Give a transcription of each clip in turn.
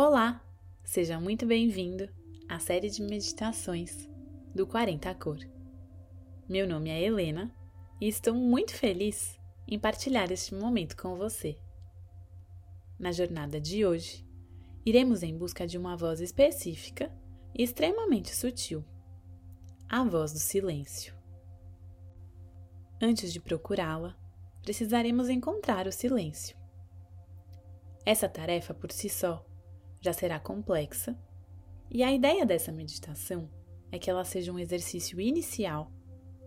Olá! Seja muito bem-vindo à série de meditações do 40 Cor. Meu nome é Helena e estou muito feliz em partilhar este momento com você. Na jornada de hoje, iremos em busca de uma voz específica e extremamente sutil a voz do silêncio. Antes de procurá-la, precisaremos encontrar o silêncio. Essa tarefa por si só já será complexa, e a ideia dessa meditação é que ela seja um exercício inicial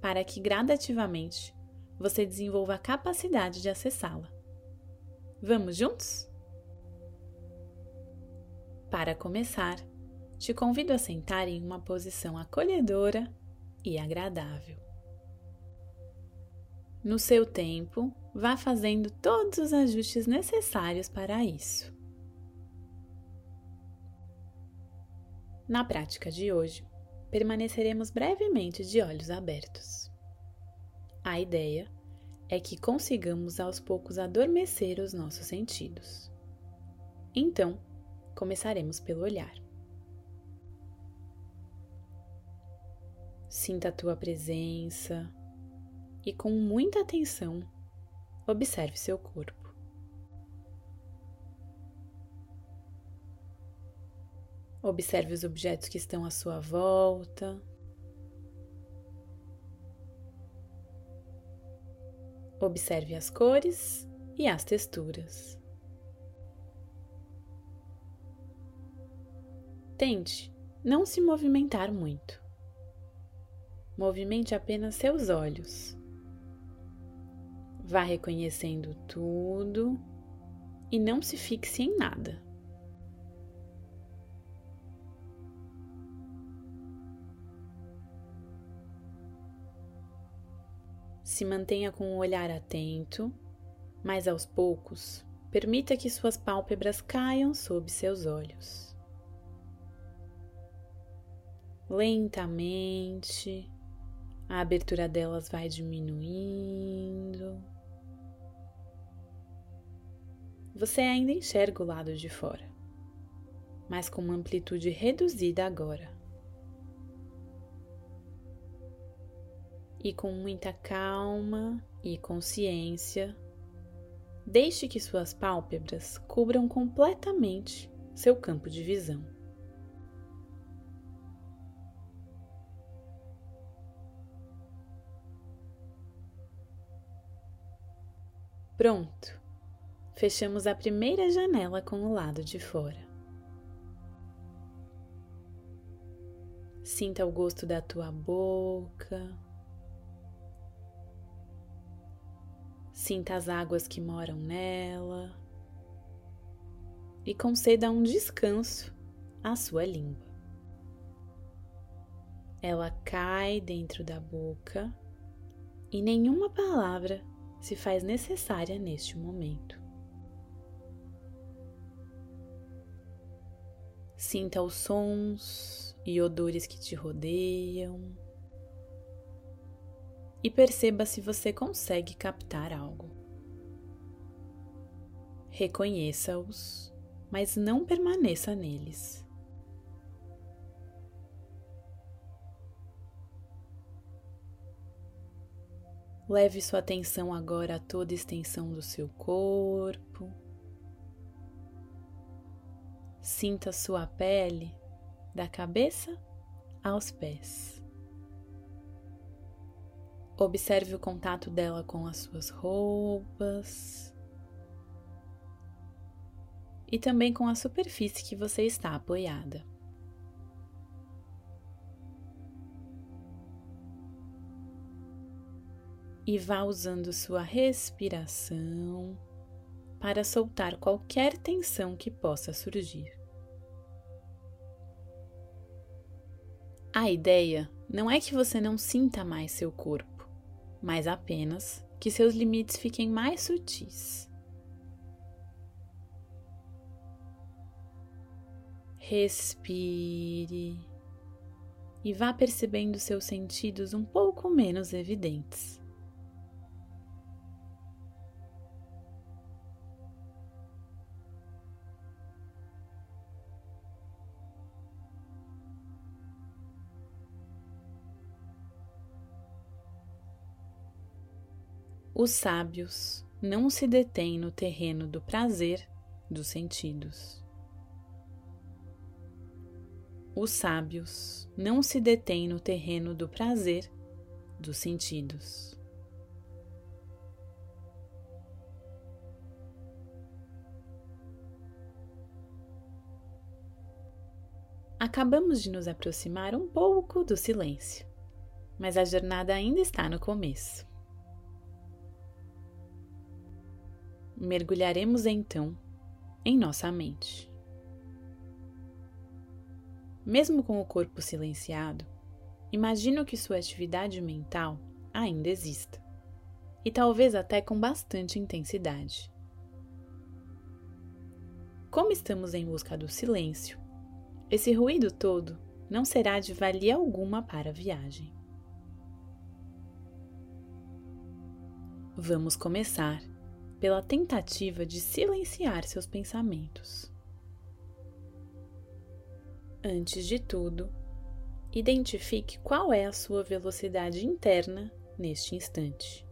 para que gradativamente você desenvolva a capacidade de acessá-la. Vamos juntos? Para começar, te convido a sentar em uma posição acolhedora e agradável. No seu tempo, vá fazendo todos os ajustes necessários para isso. Na prática de hoje, permaneceremos brevemente de olhos abertos. A ideia é que consigamos aos poucos adormecer os nossos sentidos. Então, começaremos pelo olhar. Sinta a tua presença e, com muita atenção, observe seu corpo. Observe os objetos que estão à sua volta. Observe as cores e as texturas. Tente não se movimentar muito. Movimente apenas seus olhos. Vá reconhecendo tudo e não se fixe em nada. Se mantenha com o olhar atento, mas aos poucos, permita que suas pálpebras caiam sob seus olhos. Lentamente, a abertura delas vai diminuindo. Você ainda enxerga o lado de fora, mas com uma amplitude reduzida agora. E com muita calma e consciência, deixe que suas pálpebras cubram completamente seu campo de visão. Pronto! Fechamos a primeira janela com o lado de fora. Sinta o gosto da tua boca Sinta as águas que moram nela e conceda um descanso à sua língua. Ela cai dentro da boca e nenhuma palavra se faz necessária neste momento. Sinta os sons e odores que te rodeiam e perceba se você consegue captar algo. Reconheça-os, mas não permaneça neles. Leve sua atenção agora a toda a extensão do seu corpo. Sinta sua pele da cabeça aos pés. Observe o contato dela com as suas roupas e também com a superfície que você está apoiada. E vá usando sua respiração para soltar qualquer tensão que possa surgir. A ideia não é que você não sinta mais seu corpo mas apenas que seus limites fiquem mais sutis. Respire e vá percebendo seus sentidos um pouco menos evidentes. Os sábios não se detêm no terreno do prazer dos sentidos. Os sábios não se detêm no terreno do prazer dos sentidos. Acabamos de nos aproximar um pouco do silêncio, mas a jornada ainda está no começo. Mergulharemos então em nossa mente. Mesmo com o corpo silenciado, imagino que sua atividade mental ainda exista, e talvez até com bastante intensidade. Como estamos em busca do silêncio, esse ruído todo não será de valia alguma para a viagem. Vamos começar pela tentativa de silenciar seus pensamentos. Antes de tudo, identifique qual é a sua velocidade interna neste instante.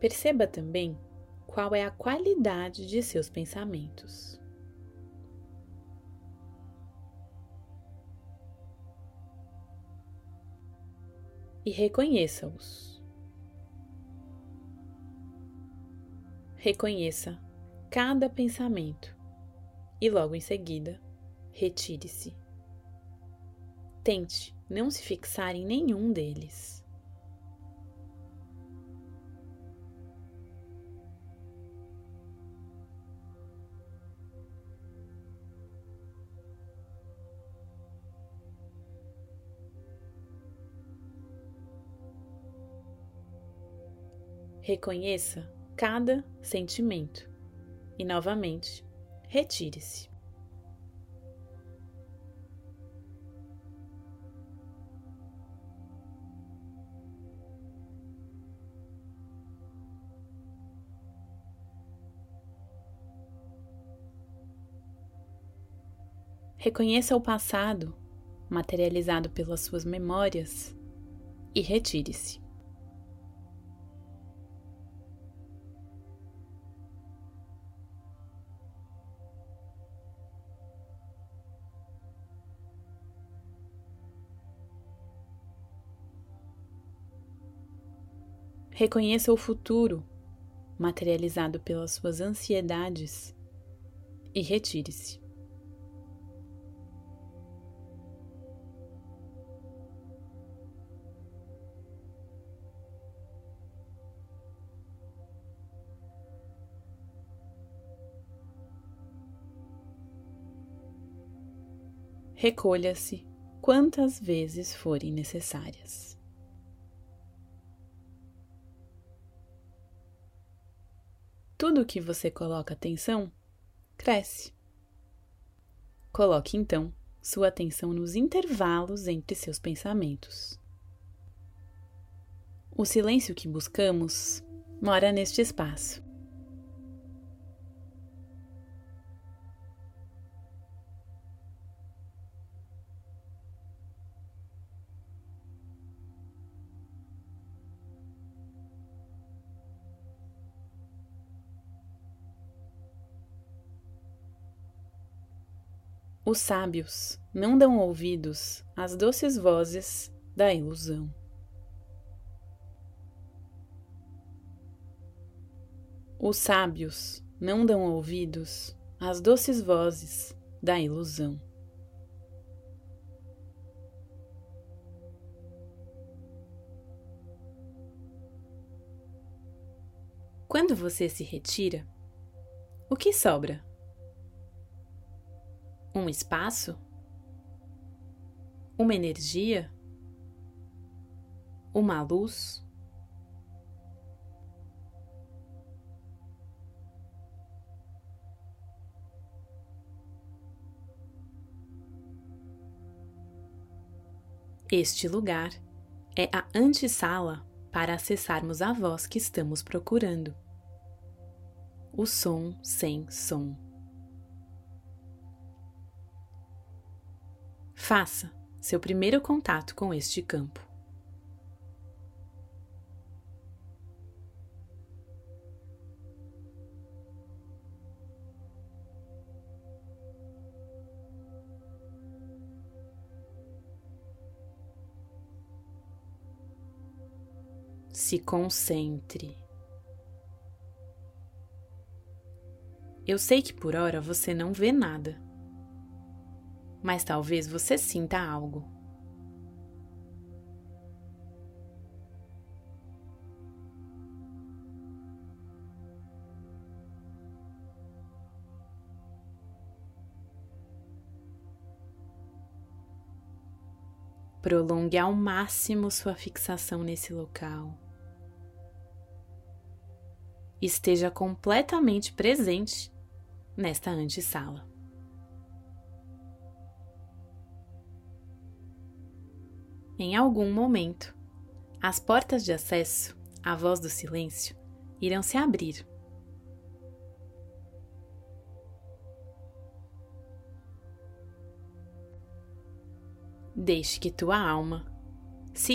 Perceba também qual é a qualidade de seus pensamentos. E reconheça-os. Reconheça cada pensamento e logo em seguida, retire-se. Tente não se fixar em nenhum deles. Reconheça cada sentimento e, novamente, retire-se. Reconheça o passado, materializado pelas suas memórias, e retire-se. Reconheça o futuro, materializado pelas suas ansiedades, e retire-se. Recolha-se quantas vezes forem necessárias. Tudo que você coloca atenção cresce. Coloque então sua atenção nos intervalos entre seus pensamentos. O silêncio que buscamos mora neste espaço. Os sábios não dão ouvidos às doces vozes da ilusão. Os sábios não dão ouvidos às doces vozes da ilusão. Quando você se retira, o que sobra? Um espaço, uma energia, uma luz. Este lugar é a antessala para acessarmos a voz que estamos procurando. O som sem som. Faça seu primeiro contato com este campo. Se concentre. Eu sei que por hora você não vê nada, mas talvez você sinta algo. Prolongue ao máximo sua fixação nesse local esteja completamente presente nesta antessala. Em algum momento, as portas de acesso à voz do silêncio irão se abrir. Deixe que tua alma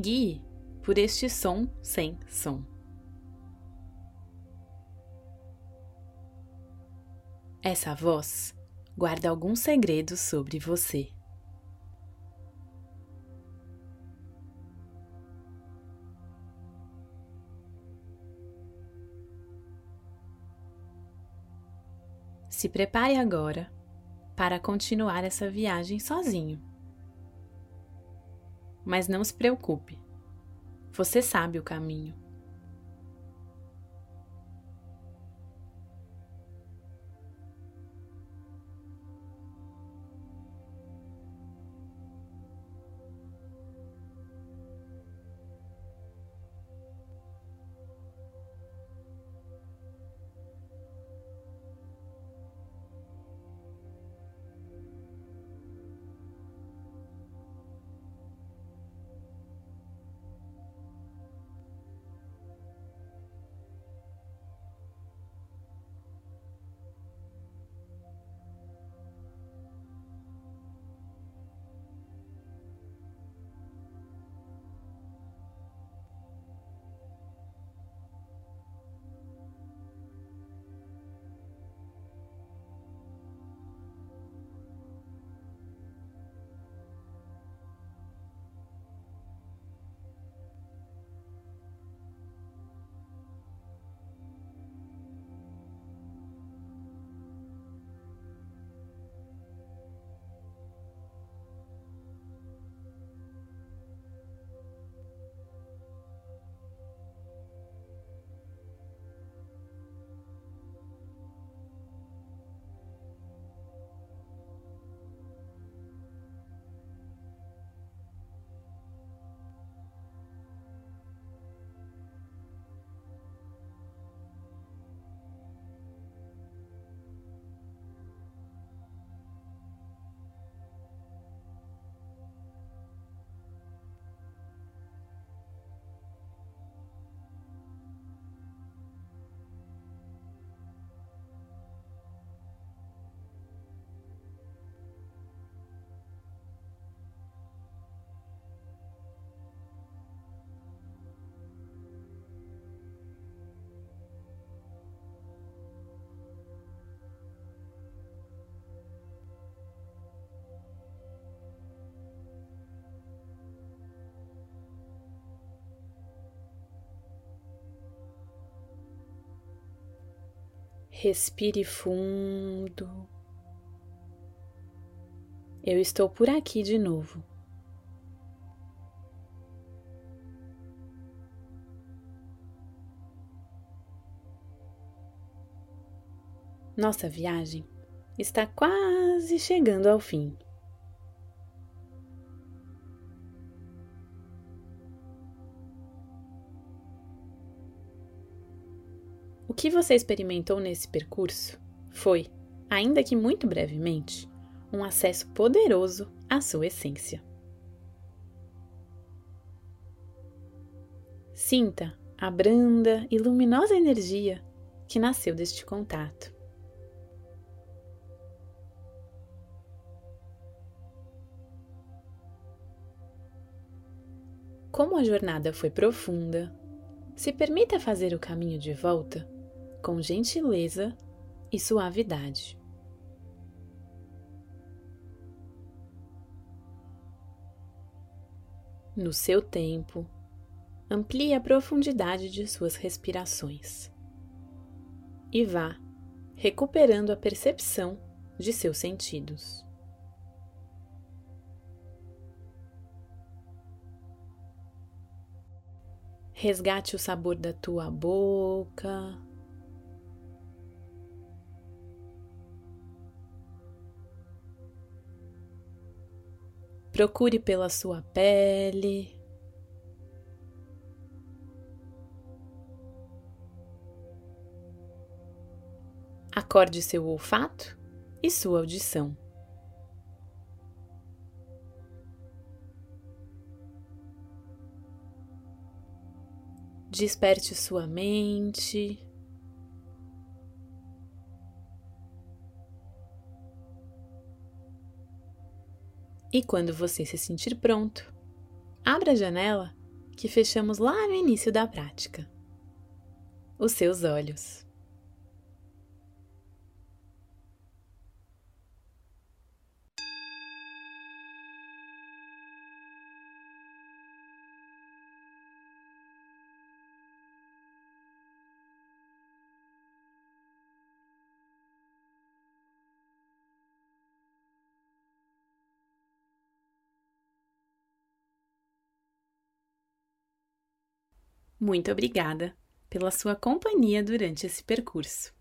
guie por este som sem som. Essa voz guarda alguns segredos sobre você. Se prepare agora para continuar essa viagem sozinho. Mas não se preocupe, você sabe o caminho. Respire fundo. Eu estou por aqui de novo. Nossa viagem está quase chegando ao fim. Que você experimentou nesse percurso foi, ainda que muito brevemente, um acesso poderoso à sua essência. Sinta a branda e luminosa energia que nasceu deste contato. Como a jornada foi profunda, se permita fazer o caminho de volta com gentileza e suavidade. No seu tempo, amplie a profundidade de suas respirações e vá recuperando a percepção de seus sentidos. Resgate o sabor da tua boca. Procure pela sua pele. Acorde seu olfato e sua audição. Desperte sua mente. E quando você se sentir pronto, abra a janela que fechamos lá no início da prática. Os seus olhos. Muito obrigada pela sua companhia durante esse percurso.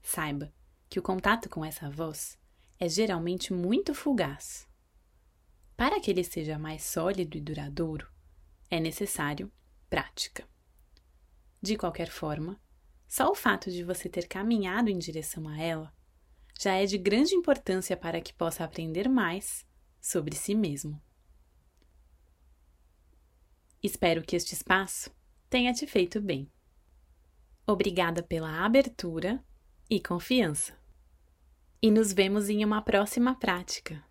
Saiba que o contato com essa voz é geralmente muito fugaz. Para que ele seja mais sólido e duradouro, é necessário prática. De qualquer forma, só o fato de você ter caminhado em direção a ela já é de grande importância para que possa aprender mais sobre si mesmo. Espero que este espaço tenha te feito bem. Obrigada pela abertura e confiança. E nos vemos em uma próxima prática.